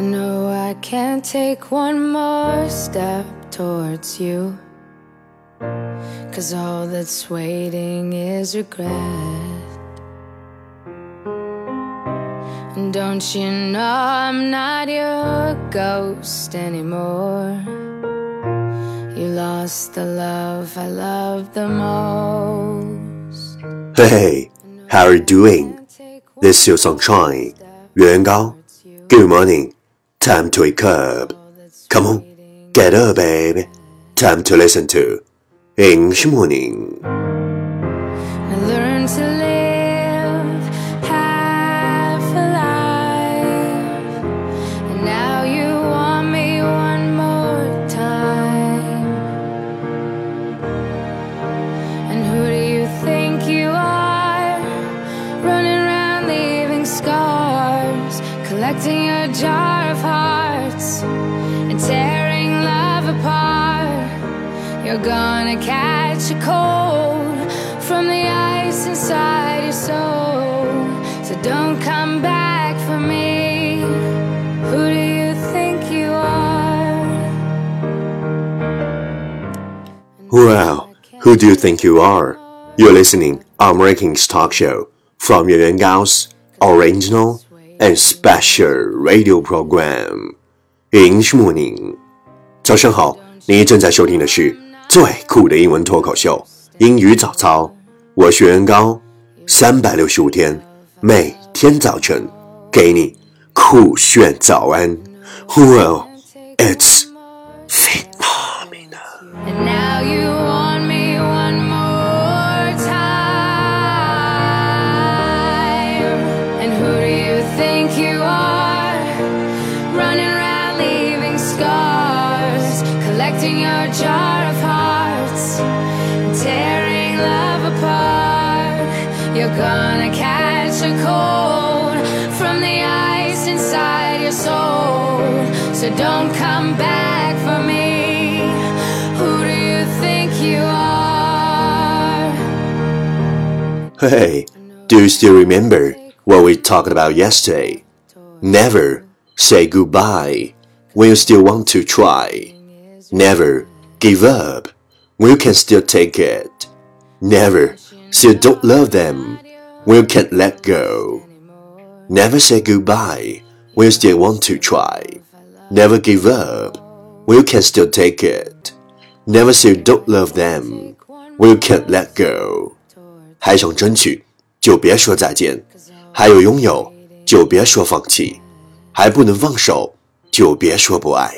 know I can't take one more step towards you. Cause all that's waiting is regret. And don't you know I'm not your ghost anymore? You lost the love I loved the most. Hey, how are you doing? This is your sunshine, Yuan Gao. Good morning. Time to wake up. Come on, get up, baby. Time to listen to English Morning. You're gonna catch a cold from the ice inside your soul. So don't come back for me. Who do you think you are? Well, who do you think you are? You're listening on Rankings Talk Show from Yuan Gao's original and special radio program English Morning. 早上好，你正在收听的是 最酷的英文脱口秀——英语早操。我学员高，三百六十五天，每天早晨给你酷炫早安。Well, it's You're gonna catch a cold from the ice inside your soul. So don't come back for me. Who do you think you are? Hey, do you still remember what we talked about yesterday? Never say goodbye when you still want to try. Never give up when you can still take it. Never say you don't love them when you can't let go. Never say goodbye when you still want to try. Never give up when you can still take it. Never say you don't love them when you can't let go. 还想争取，就别说再见；还有拥有，就别说放弃；还不能放手，就别说不爱。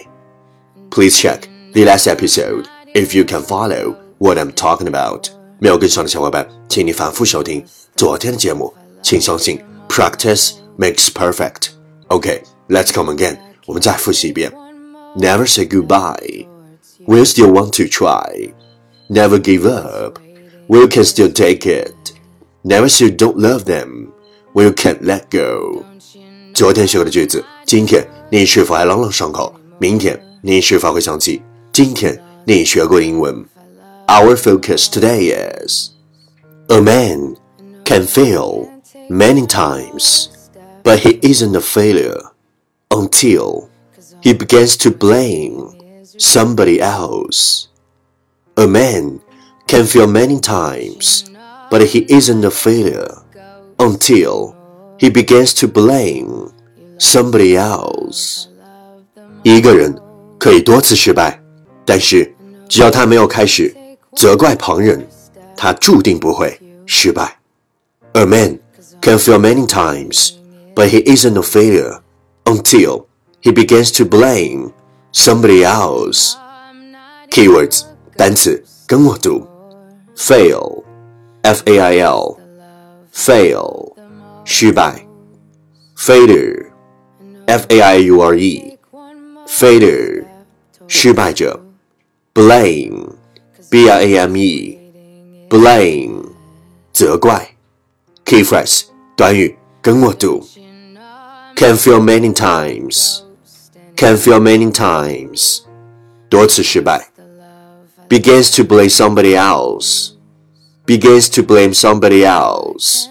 Please check the last episode if you can follow what I'm talking about。 没有跟上的小伙伴，请你反复收听昨天的节目。请相信，practice makes perfect。OK，let's、come again。我们再复习一遍。Never say goodbye. We'll still want to try. Never give up. We can still take it. Never say don't love them. We can't let go. 昨天学过的句子，今天你是否还朗朗上口？明天你是否会想起今天你学过的英文 ？Our focus today is a man can fail many times, but he isn't a failure until he begins to blame somebody else. A man can fail many times, but he isn't a failure until he begins to blame somebody else. 一个人可以多次失败，但是只要他没有开始 责怪旁人，他注定不会失败。A man can fail many times, but he isn't a failure until he begins to blame somebody else. Keywords 单词跟我读，fail, f a i l, fail 失败，failure, f a i u r e, failure 失败者，blame, b r a m e, blame 责怪，key phrase 短语跟我读，can fail many times, can fail many times 多次失败。begins to blame somebody else, begins to blame somebody else,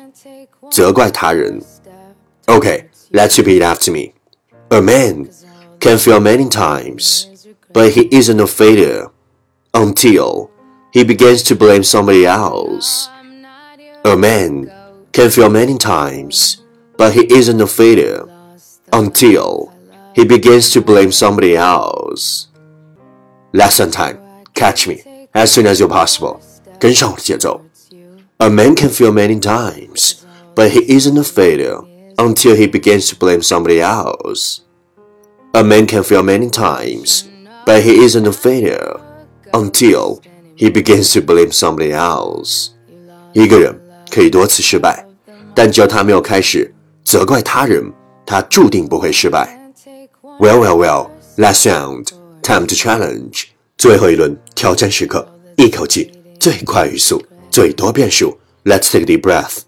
责怪他人。Okay, let's repeat after me. A man can fail many times, but he isn't a failure until he begins to blame somebody else. A man can fail many times, but he isn't a failure until he begins to blame somebody else. Lesson time. Catch me as soon as you're possible. 跟上我的节奏。A man can fail many times, but he isn't a failure until he begins to blame somebody else. A man can fail many times, but he isn't a failure until he begins to blame somebody else. 一个人可以多次失败，但只要他没有开始责怪他人，他注定不会失败。Well, well, well. Last round, time to challenge. 最后一轮挑战时刻，一口气最快语速，最多变数。Let's take a deep breath.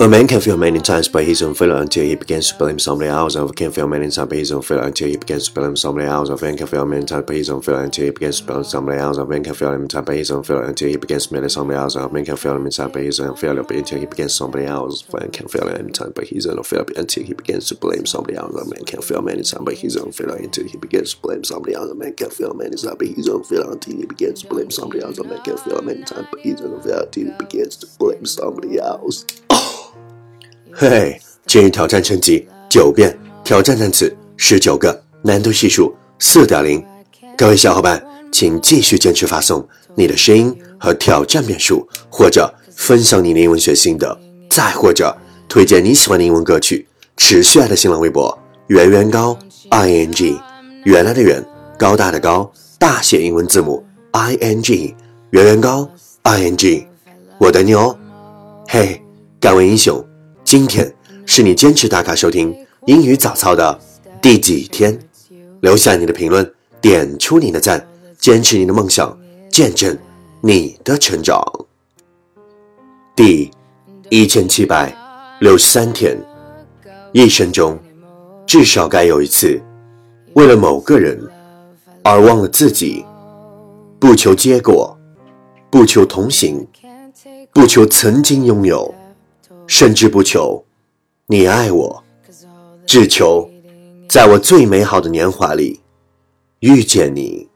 A man can fail many times, but he's failure until he begins to blame somebody else. A can many times, until he begins to blame somebody else. A man can fail many times, but he's failure until he begins to blame somebody else. A man can fail many times, but he's failure until he begins to blame somebody else. A man can fail many times, but failure until he begins somebody else. A man can many times, failure until he begins to blame somebody else. A man can fail many times, but he's failure until he begins to blame somebody else. A man can fail many times, but failure until he begins to blame somebody else. A man can many times, failure until he begins to blame somebody else. 嘿，今日挑战成绩九遍，挑战单词十九个，难度系数四点零。各位小伙伴，请继续坚持发送你的声音和挑战遍数，或者分享你的英文学心得，再或者推荐你喜欢的英文歌曲。持续爱的新浪微博圆圆高 i n g，原来的圆，高大的高，大写英文字母 i n g，圆圆高 i n g，我等你哦。嘿，敢问英雄。今天是你坚持打卡收听英语早操的第几天？留下你的评论，点出你的赞，坚持你的梦想，见证你的成长。第一千七百六十三天，一生中至少该有一次，为了某个人而忘了自己，不求结果，不求同行，不求曾经拥有。甚至不求你爱我，只求在我最美好的年华里遇见你。